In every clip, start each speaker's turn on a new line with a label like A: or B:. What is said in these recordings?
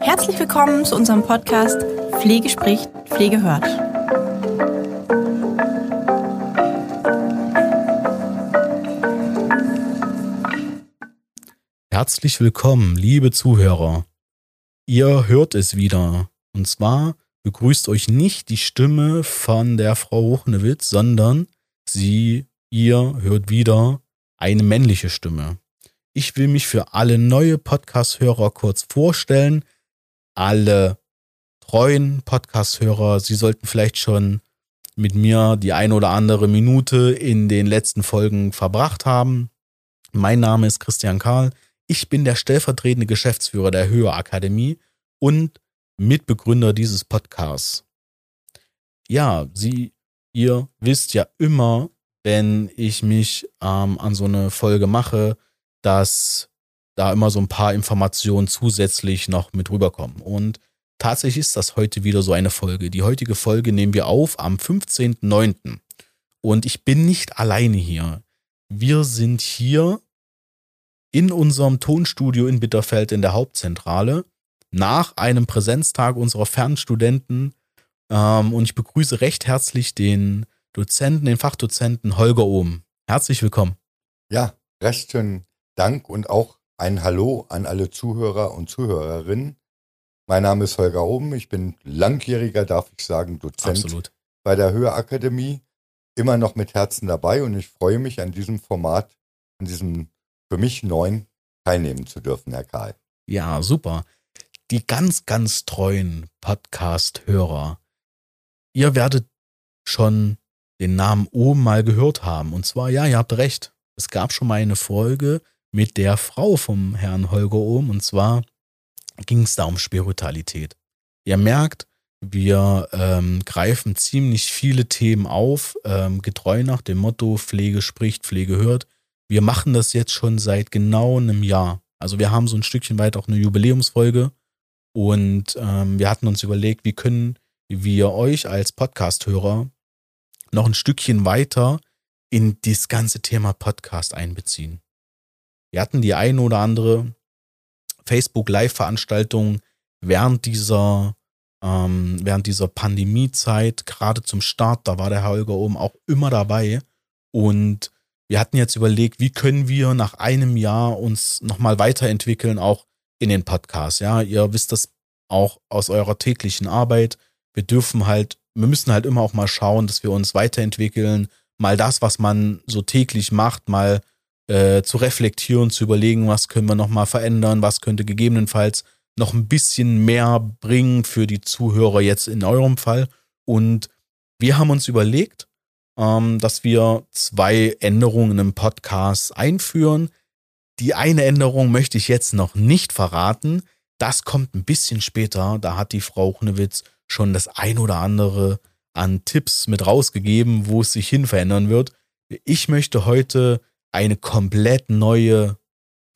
A: Herzlich willkommen zu unserem Podcast Pflege spricht, Pflege hört.
B: Herzlich willkommen, liebe Zuhörer. Ihr hört es wieder. Und zwar begrüßt euch nicht die Stimme von der Frau Ruchnewitz, sondern sie, ihr hört wieder eine männliche Stimme. Ich will mich für alle neue Podcast-Hörer kurz vorstellen. Alle treuen Podcast-Hörer, sie sollten vielleicht schon mit mir die ein oder andere Minute in den letzten Folgen verbracht haben. Mein Name ist Christian Karl. Ich bin der stellvertretende Geschäftsführer der Höherakademie und Mitbegründer dieses Podcasts. Ja, Sie, ihr wisst ja immer, wenn ich mich ähm, an so eine Folge mache, dass da immer so ein paar Informationen zusätzlich noch mit rüberkommen. Und tatsächlich ist das heute wieder so eine Folge. Die heutige Folge nehmen wir auf am 15.09. Und ich bin nicht alleine hier. Wir sind hier in unserem Tonstudio in Bitterfeld in der Hauptzentrale nach einem Präsenztag unserer Fernstudenten. Ähm, und ich begrüße recht herzlich den Dozenten, den Fachdozenten Holger Ohm. Herzlich willkommen.
C: Ja, recht schönen Dank und auch ein Hallo an alle Zuhörer und Zuhörerinnen. Mein Name ist Holger Ohm. Ich bin langjähriger, darf ich sagen, Dozent
B: Absolut.
C: bei der Höherakademie. Immer noch mit Herzen dabei und ich freue mich an diesem Format, an diesem für mich neuen teilnehmen zu dürfen, Herr Karl.
B: Ja, super. Die ganz, ganz treuen Podcast-Hörer, ihr werdet schon den Namen Ohm mal gehört haben. Und zwar, ja, ihr habt recht. Es gab schon mal eine Folge mit der Frau vom Herrn Holger Ohm. Und zwar ging es da um Spiritualität. Ihr merkt, wir ähm, greifen ziemlich viele Themen auf, ähm, getreu nach dem Motto Pflege spricht, Pflege hört. Wir machen das jetzt schon seit genau einem Jahr. Also wir haben so ein Stückchen weit auch eine Jubiläumsfolge und ähm, wir hatten uns überlegt, wie können wir euch als Podcast-Hörer noch ein Stückchen weiter in das ganze Thema Podcast einbeziehen. Wir hatten die eine oder andere Facebook Live-Veranstaltung während dieser ähm, während dieser Pandemiezeit, gerade zum Start, da war der Holger oben auch immer dabei und wir hatten jetzt überlegt, wie können wir nach einem Jahr uns nochmal weiterentwickeln, auch in den Podcasts. Ja, ihr wisst das auch aus eurer täglichen Arbeit. Wir dürfen halt, wir müssen halt immer auch mal schauen, dass wir uns weiterentwickeln, mal das, was man so täglich macht, mal äh, zu reflektieren, zu überlegen, was können wir nochmal verändern, was könnte gegebenenfalls noch ein bisschen mehr bringen für die Zuhörer jetzt in eurem Fall. Und wir haben uns überlegt, ähm, dass wir zwei Änderungen im Podcast einführen. Die eine Änderung möchte ich jetzt noch nicht verraten. Das kommt ein bisschen später. Da hat die Frau Hunewitz schon das ein oder andere an Tipps mit rausgegeben, wo es sich hin verändern wird. Ich möchte heute eine komplett neue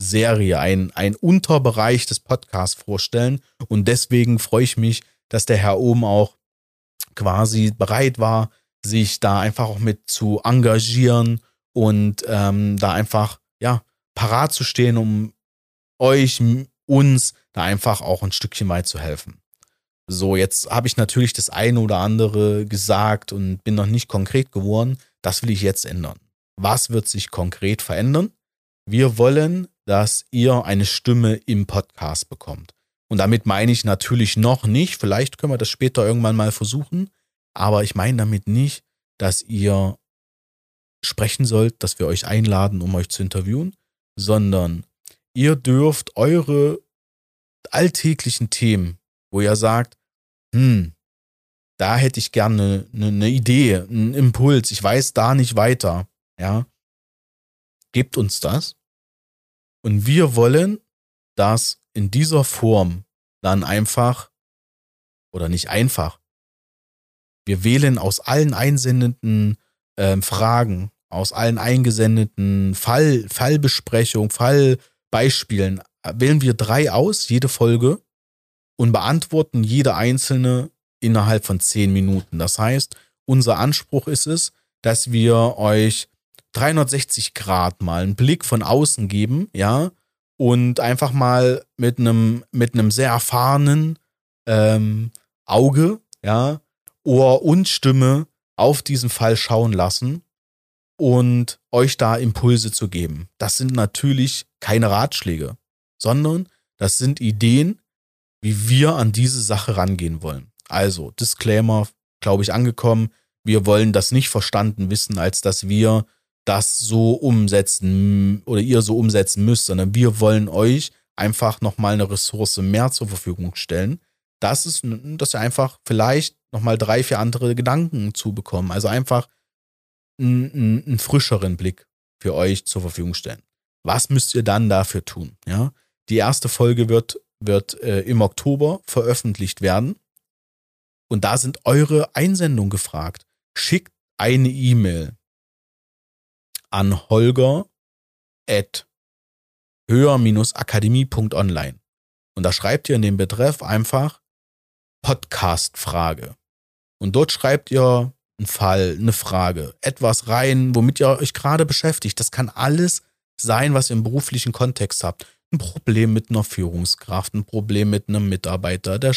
B: Serie, ein, ein Unterbereich des Podcasts vorstellen. Und deswegen freue ich mich, dass der Herr oben auch quasi bereit war, sich da einfach auch mit zu engagieren und ähm, da einfach, ja, parat zu stehen, um euch, uns da einfach auch ein Stückchen weit zu helfen. So, jetzt habe ich natürlich das eine oder andere gesagt und bin noch nicht konkret geworden. Das will ich jetzt ändern. Was wird sich konkret verändern? Wir wollen, dass ihr eine Stimme im Podcast bekommt. Und damit meine ich natürlich noch nicht, vielleicht können wir das später irgendwann mal versuchen, aber ich meine damit nicht, dass ihr sprechen sollt, dass wir euch einladen, um euch zu interviewen, sondern ihr dürft eure alltäglichen Themen, wo ihr sagt, hm, da hätte ich gerne eine, eine Idee, einen Impuls, ich weiß da nicht weiter, ja, gebt uns das. Und wir wollen das in dieser Form dann einfach, oder nicht einfach, wir wählen aus allen einsendeten äh, Fragen, aus allen eingesendeten Fall, Fallbesprechungen, Fallbeispielen, wählen wir drei aus, jede Folge, und beantworten jede einzelne innerhalb von zehn Minuten. Das heißt, unser Anspruch ist es, dass wir euch 360 Grad mal einen Blick von außen geben, ja, und einfach mal mit einem mit einem sehr erfahrenen ähm, Auge, ja, Ohr und Stimme auf diesen Fall schauen lassen und euch da Impulse zu geben. Das sind natürlich keine Ratschläge, sondern das sind Ideen, wie wir an diese Sache rangehen wollen. Also, Disclaimer, glaube ich, angekommen. Wir wollen das nicht verstanden wissen, als dass wir das so umsetzen oder ihr so umsetzen müsst, sondern wir wollen euch einfach nochmal eine Ressource mehr zur Verfügung stellen. Das ist, dass ihr einfach vielleicht nochmal drei, vier andere Gedanken zu bekommen. Also einfach einen, einen frischeren Blick für euch zur Verfügung stellen. Was müsst ihr dann dafür tun? Ja, die erste Folge wird, wird äh, im Oktober veröffentlicht werden. Und da sind eure Einsendungen gefragt. Schickt eine E-Mail an holger at höher-akademie.online. Und da schreibt ihr in dem Betreff einfach Podcast-Frage. Und dort schreibt ihr einen Fall, eine Frage, etwas rein, womit ihr euch gerade beschäftigt. Das kann alles sein, was ihr im beruflichen Kontext habt. Ein Problem mit einer Führungskraft, ein Problem mit einem Mitarbeiter, der,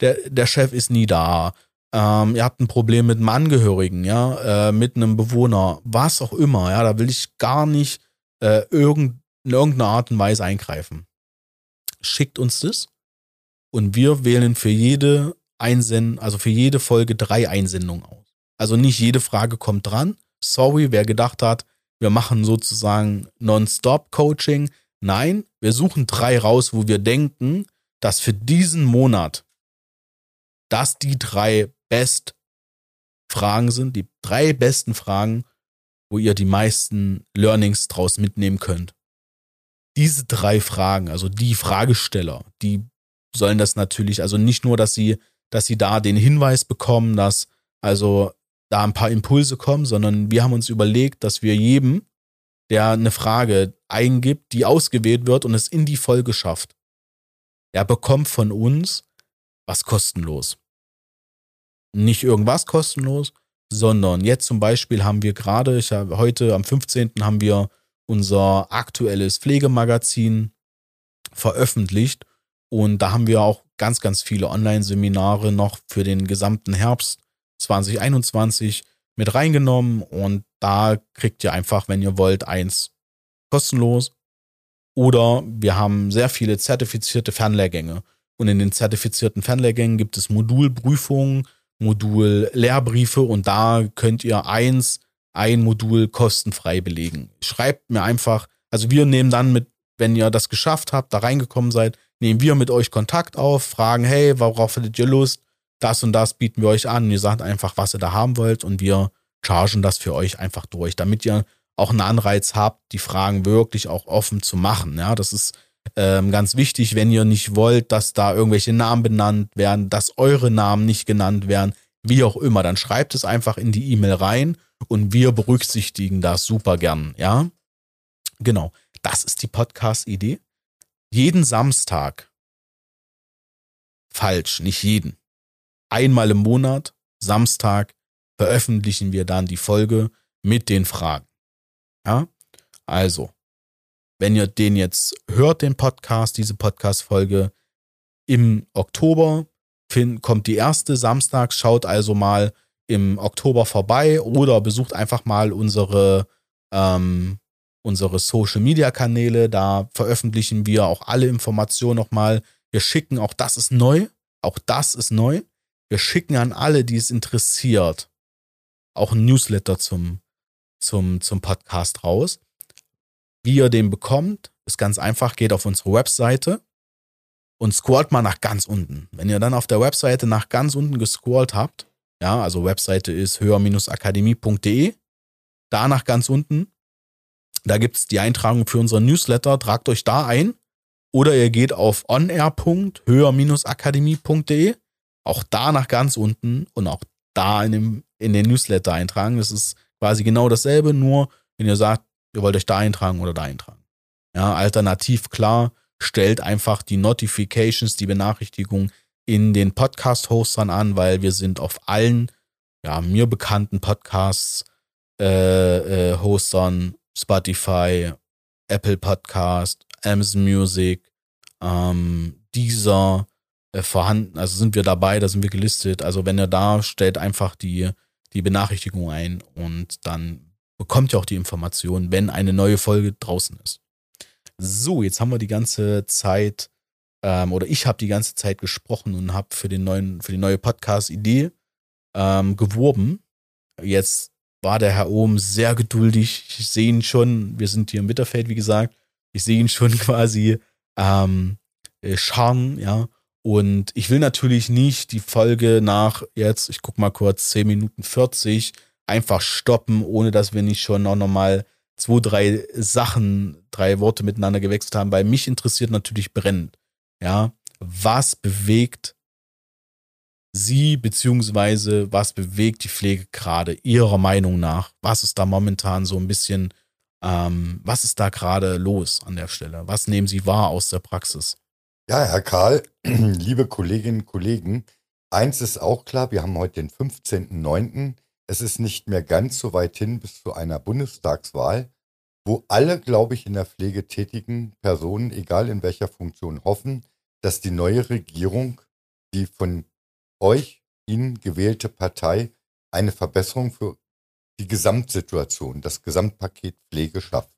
B: der, der Chef ist nie da, ähm, ihr habt ein Problem mit einem Angehörigen, ja, äh, mit einem Bewohner, was auch immer, ja, da will ich gar nicht äh, irgend, in irgendeiner Art und Weise eingreifen. Schickt uns das und wir wählen für jede Einsendung, also für jede Folge drei Einsendungen aus. Also nicht jede Frage kommt dran. Sorry, wer gedacht hat, wir machen sozusagen Non-Stop-Coaching. Nein, wir suchen drei raus, wo wir denken, dass für diesen Monat das die drei Best Fragen sind, die drei besten Fragen, wo ihr die meisten Learnings draus mitnehmen könnt. Diese drei Fragen, also die Fragesteller, die sollen das natürlich, also nicht nur, dass sie, dass sie da den Hinweis bekommen, dass also da ein paar Impulse kommen, sondern wir haben uns überlegt, dass wir jedem, der eine Frage eingibt, die ausgewählt wird und es in die Folge schafft, der bekommt von uns was kostenlos nicht irgendwas kostenlos, sondern jetzt zum Beispiel haben wir gerade, ich habe heute am 15. haben wir unser aktuelles Pflegemagazin veröffentlicht und da haben wir auch ganz, ganz viele Online-Seminare noch für den gesamten Herbst 2021 mit reingenommen und da kriegt ihr einfach, wenn ihr wollt, eins kostenlos. Oder wir haben sehr viele zertifizierte Fernlehrgänge. Und in den zertifizierten Fernlehrgängen gibt es Modulprüfungen, Modul Lehrbriefe und da könnt ihr eins, ein Modul kostenfrei belegen. Schreibt mir einfach, also wir nehmen dann mit, wenn ihr das geschafft habt, da reingekommen seid, nehmen wir mit euch Kontakt auf, fragen, hey, worauf hattet ihr Lust? Das und das bieten wir euch an. Ihr sagt einfach, was ihr da haben wollt und wir chargen das für euch einfach durch, damit ihr auch einen Anreiz habt, die Fragen wirklich auch offen zu machen. Ja, das ist ähm, ganz wichtig, wenn ihr nicht wollt, dass da irgendwelche Namen benannt werden, dass eure Namen nicht genannt werden, wie auch immer, dann schreibt es einfach in die E-Mail rein und wir berücksichtigen das super gern, ja? Genau. Das ist die Podcast-Idee. Jeden Samstag. Falsch, nicht jeden. Einmal im Monat, Samstag, veröffentlichen wir dann die Folge mit den Fragen. Ja? Also, wenn ihr den jetzt hört, den Podcast, diese Podcast-Folge im Oktober, kommt die erste Samstag, schaut also mal im Oktober vorbei oder besucht einfach mal unsere, ähm, unsere Social Media Kanäle. Da veröffentlichen wir auch alle Informationen nochmal. Wir schicken, auch das ist neu, auch das ist neu. Wir schicken an alle, die es interessiert, auch ein Newsletter zum, zum, zum Podcast raus. Wie ihr den bekommt, ist ganz einfach, geht auf unsere Webseite und scrollt mal nach ganz unten. Wenn ihr dann auf der Webseite nach ganz unten gescrollt habt, ja, also Webseite ist höher-akademie.de, da nach ganz unten, da gibt es die Eintragung für unseren Newsletter, tragt euch da ein. Oder ihr geht auf onair.höher-akademie.de, auch da nach ganz unten und auch da in, dem, in den Newsletter eintragen. Das ist quasi genau dasselbe, nur wenn ihr sagt, ihr wollt euch da eintragen oder da eintragen. Ja, alternativ klar, stellt einfach die Notifications, die Benachrichtigung in den Podcast-Hostern an, weil wir sind auf allen, ja, mir bekannten Podcasts äh, äh, Spotify, Apple Podcast, Amazon Music, ähm, dieser äh, vorhanden, also sind wir dabei, da sind wir gelistet. Also wenn ihr da stellt einfach die, die Benachrichtigung ein und dann bekommt ihr auch die Information, wenn eine neue Folge draußen ist. So, jetzt haben wir die ganze Zeit ähm, oder ich habe die ganze Zeit gesprochen und habe für den neuen, für die neue Podcast-Idee ähm, geworben. Jetzt war der Herr Ohm sehr geduldig. Ich sehe ihn schon, wir sind hier im Witterfeld, wie gesagt. Ich sehe ihn schon quasi ähm, äh, scharren, ja. Und ich will natürlich nicht die Folge nach jetzt, ich guck mal kurz, 10 Minuten 40 einfach stoppen, ohne dass wir nicht schon auch nochmal zwei, drei Sachen, drei Worte miteinander gewechselt haben, weil mich interessiert natürlich brennend, ja, was bewegt Sie beziehungsweise was bewegt die Pflege gerade Ihrer Meinung nach? Was ist da momentan so ein bisschen, ähm, was ist da gerade los an der Stelle? Was nehmen Sie wahr aus der Praxis?
C: Ja, Herr Karl, liebe Kolleginnen und Kollegen, eins ist auch klar, wir haben heute den 15.09. Es ist nicht mehr ganz so weit hin bis zu einer Bundestagswahl, wo alle, glaube ich, in der Pflege tätigen Personen, egal in welcher Funktion, hoffen, dass die neue Regierung, die von euch, Ihnen gewählte Partei, eine Verbesserung für die Gesamtsituation, das Gesamtpaket Pflege schafft.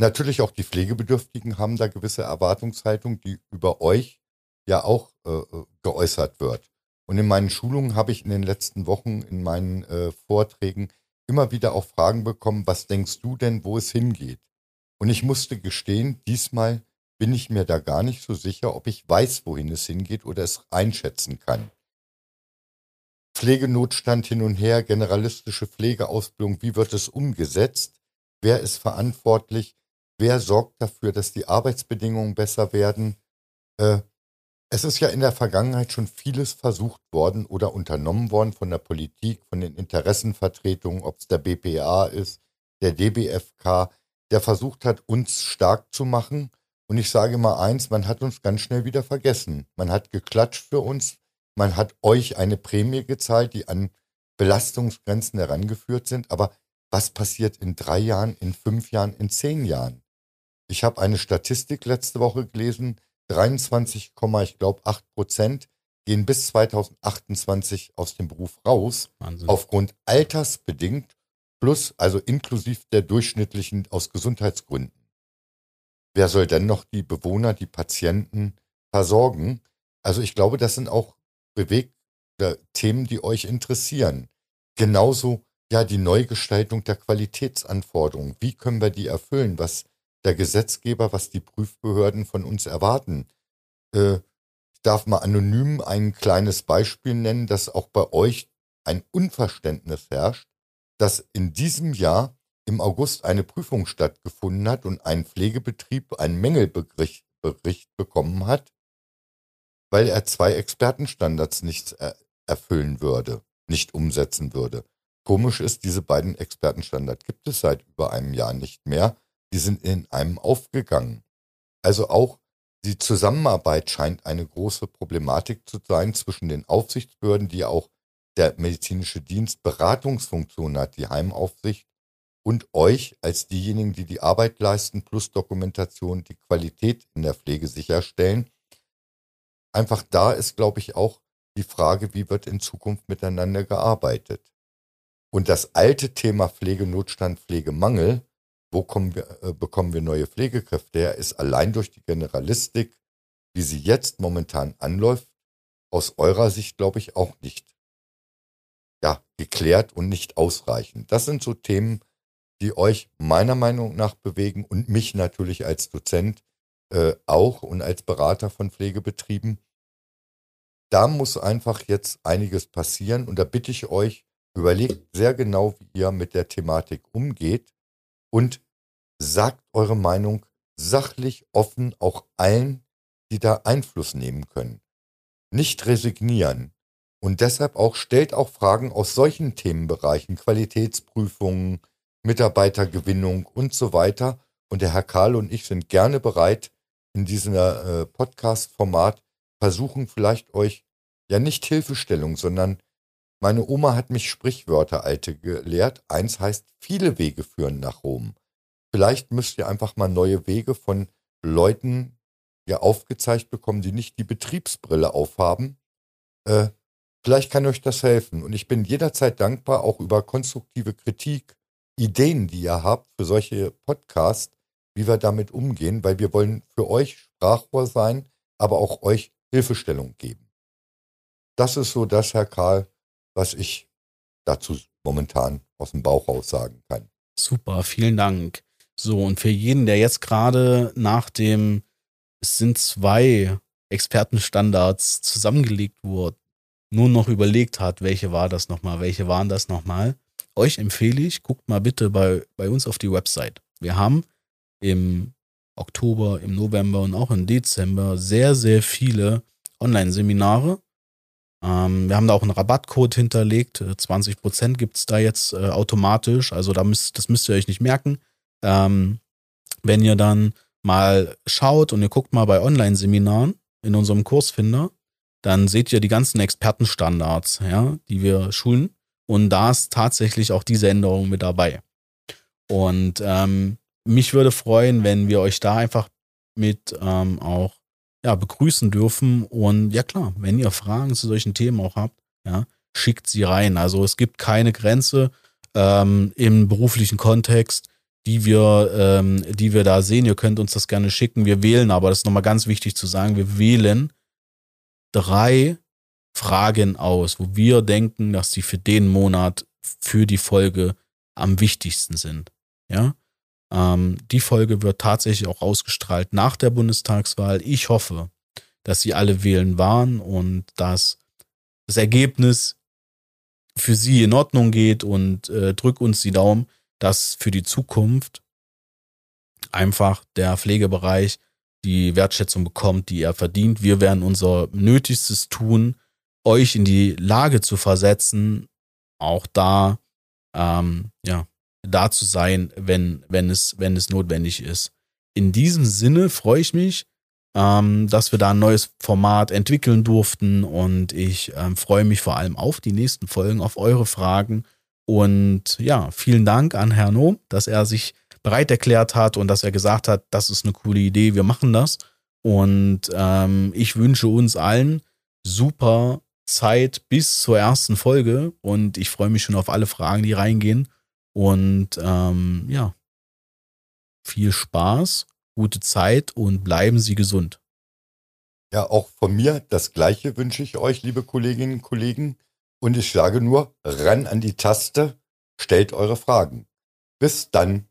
C: Natürlich auch die Pflegebedürftigen haben da gewisse Erwartungshaltung, die über euch ja auch äh, äh, geäußert wird. Und in meinen Schulungen habe ich in den letzten Wochen in meinen äh, Vorträgen immer wieder auch Fragen bekommen, was denkst du denn, wo es hingeht? Und ich musste gestehen, diesmal bin ich mir da gar nicht so sicher, ob ich weiß, wohin es hingeht oder es einschätzen kann. Pflegenotstand hin und her, generalistische Pflegeausbildung, wie wird es umgesetzt? Wer ist verantwortlich? Wer sorgt dafür, dass die Arbeitsbedingungen besser werden? Äh, es ist ja in der Vergangenheit schon vieles versucht worden oder unternommen worden von der Politik, von den Interessenvertretungen, ob es der BPA ist, der DBFK, der versucht hat, uns stark zu machen. Und ich sage mal eins, man hat uns ganz schnell wieder vergessen. Man hat geklatscht für uns, man hat euch eine Prämie gezahlt, die an Belastungsgrenzen herangeführt sind. Aber was passiert in drei Jahren, in fünf Jahren, in zehn Jahren? Ich habe eine Statistik letzte Woche gelesen, 23, ich glaube 8 Prozent gehen bis 2028 aus dem Beruf raus, Wahnsinn. aufgrund altersbedingt plus, also inklusive der durchschnittlichen aus Gesundheitsgründen. Wer soll denn noch die Bewohner, die Patienten versorgen? Also ich glaube, das sind auch bewegt Themen, die euch interessieren. Genauso ja die Neugestaltung der Qualitätsanforderungen. Wie können wir die erfüllen? Was der Gesetzgeber, was die Prüfbehörden von uns erwarten. Äh, ich darf mal anonym ein kleines Beispiel nennen, dass auch bei euch ein Unverständnis herrscht, dass in diesem Jahr im August eine Prüfung stattgefunden hat und ein Pflegebetrieb einen Mängelbericht Bericht bekommen hat, weil er zwei Expertenstandards nicht erfüllen würde, nicht umsetzen würde. Komisch ist, diese beiden Expertenstandards gibt es seit über einem Jahr nicht mehr die sind in einem aufgegangen. Also auch die Zusammenarbeit scheint eine große Problematik zu sein zwischen den Aufsichtsbehörden, die auch der medizinische Dienst Beratungsfunktion hat, die Heimaufsicht, und euch als diejenigen, die die Arbeit leisten, plus Dokumentation, die Qualität in der Pflege sicherstellen. Einfach da ist, glaube ich, auch die Frage, wie wird in Zukunft miteinander gearbeitet. Und das alte Thema Pflegenotstand, Pflegemangel wo wir, äh, bekommen wir neue Pflegekräfte her, ist allein durch die Generalistik, wie sie jetzt momentan anläuft, aus eurer Sicht, glaube ich, auch nicht ja, geklärt und nicht ausreichend. Das sind so Themen, die euch meiner Meinung nach bewegen und mich natürlich als Dozent äh, auch und als Berater von Pflegebetrieben. Da muss einfach jetzt einiges passieren und da bitte ich euch, überlegt sehr genau, wie ihr mit der Thematik umgeht und sagt eure Meinung sachlich, offen auch allen, die da Einfluss nehmen können. Nicht resignieren. Und deshalb auch stellt auch Fragen aus solchen Themenbereichen, Qualitätsprüfungen, Mitarbeitergewinnung und so weiter. Und der Herr Karl und ich sind gerne bereit, in diesem äh, Podcast-Format versuchen vielleicht euch ja nicht Hilfestellung, sondern Meine Oma hat mich Sprichwörter alte gelehrt. Eins heißt, viele Wege führen nach Rom. Vielleicht müsst ihr einfach mal neue Wege von Leuten ja aufgezeigt bekommen, die nicht die Betriebsbrille aufhaben. Äh, vielleicht kann euch das helfen. Und ich bin jederzeit dankbar, auch über konstruktive Kritik, Ideen, die ihr habt für solche Podcasts, wie wir damit umgehen, weil wir wollen für euch Sprachrohr sein, aber auch euch Hilfestellung geben. Das ist so das, Herr Karl, was ich dazu momentan aus dem Bauch raus sagen kann.
B: Super, vielen Dank. So, und für jeden, der jetzt gerade nach dem, es sind zwei Expertenstandards zusammengelegt wurde, nur noch überlegt hat, welche war das nochmal, welche waren das nochmal, euch empfehle ich, guckt mal bitte bei, bei uns auf die Website. Wir haben im Oktober, im November und auch im Dezember sehr, sehr viele Online-Seminare ähm, wir haben da auch einen Rabattcode hinterlegt. 20% gibt es da jetzt äh, automatisch. Also da müsst, das müsst ihr euch nicht merken. Ähm, wenn ihr dann mal schaut und ihr guckt mal bei Online-Seminaren in unserem Kursfinder, dann seht ihr die ganzen Expertenstandards, ja, die wir schulen. Und da ist tatsächlich auch diese Änderung mit dabei. Und ähm, mich würde freuen, wenn wir euch da einfach mit ähm, auch ja, begrüßen dürfen. Und ja klar, wenn ihr Fragen zu solchen Themen auch habt, ja, schickt sie rein. Also es gibt keine Grenze ähm, im beruflichen Kontext, die wir, ähm, die wir da sehen. Ihr könnt uns das gerne schicken. Wir wählen aber, das ist nochmal ganz wichtig zu sagen, wir wählen drei Fragen aus, wo wir denken, dass sie für den Monat, für die Folge am wichtigsten sind. Ja, ähm, die Folge wird tatsächlich auch ausgestrahlt nach der Bundestagswahl. Ich hoffe, dass sie alle wählen waren und dass das Ergebnis für sie in Ordnung geht und äh, drück uns die Daumen, dass für die Zukunft einfach der Pflegebereich die Wertschätzung bekommt, die er verdient. Wir werden unser Nötigstes tun, euch in die Lage zu versetzen, auch da ähm, ja da zu sein, wenn, wenn, es, wenn es notwendig ist. In diesem Sinne freue ich mich, ähm, dass wir da ein neues Format entwickeln durften und ich ähm, freue mich vor allem auf die nächsten Folgen, auf eure Fragen. Und ja, vielen Dank an Herrn Ohm, dass er sich bereit erklärt hat und dass er gesagt hat, das ist eine coole Idee, wir machen das. Und ähm, ich wünsche uns allen super Zeit bis zur ersten Folge und ich freue mich schon auf alle Fragen, die reingehen. Und ähm, ja, viel Spaß, gute Zeit und bleiben Sie gesund.
C: Ja, auch von mir das Gleiche wünsche ich euch, liebe Kolleginnen und Kollegen. Und ich sage nur, ran an die Taste, stellt eure Fragen. Bis dann.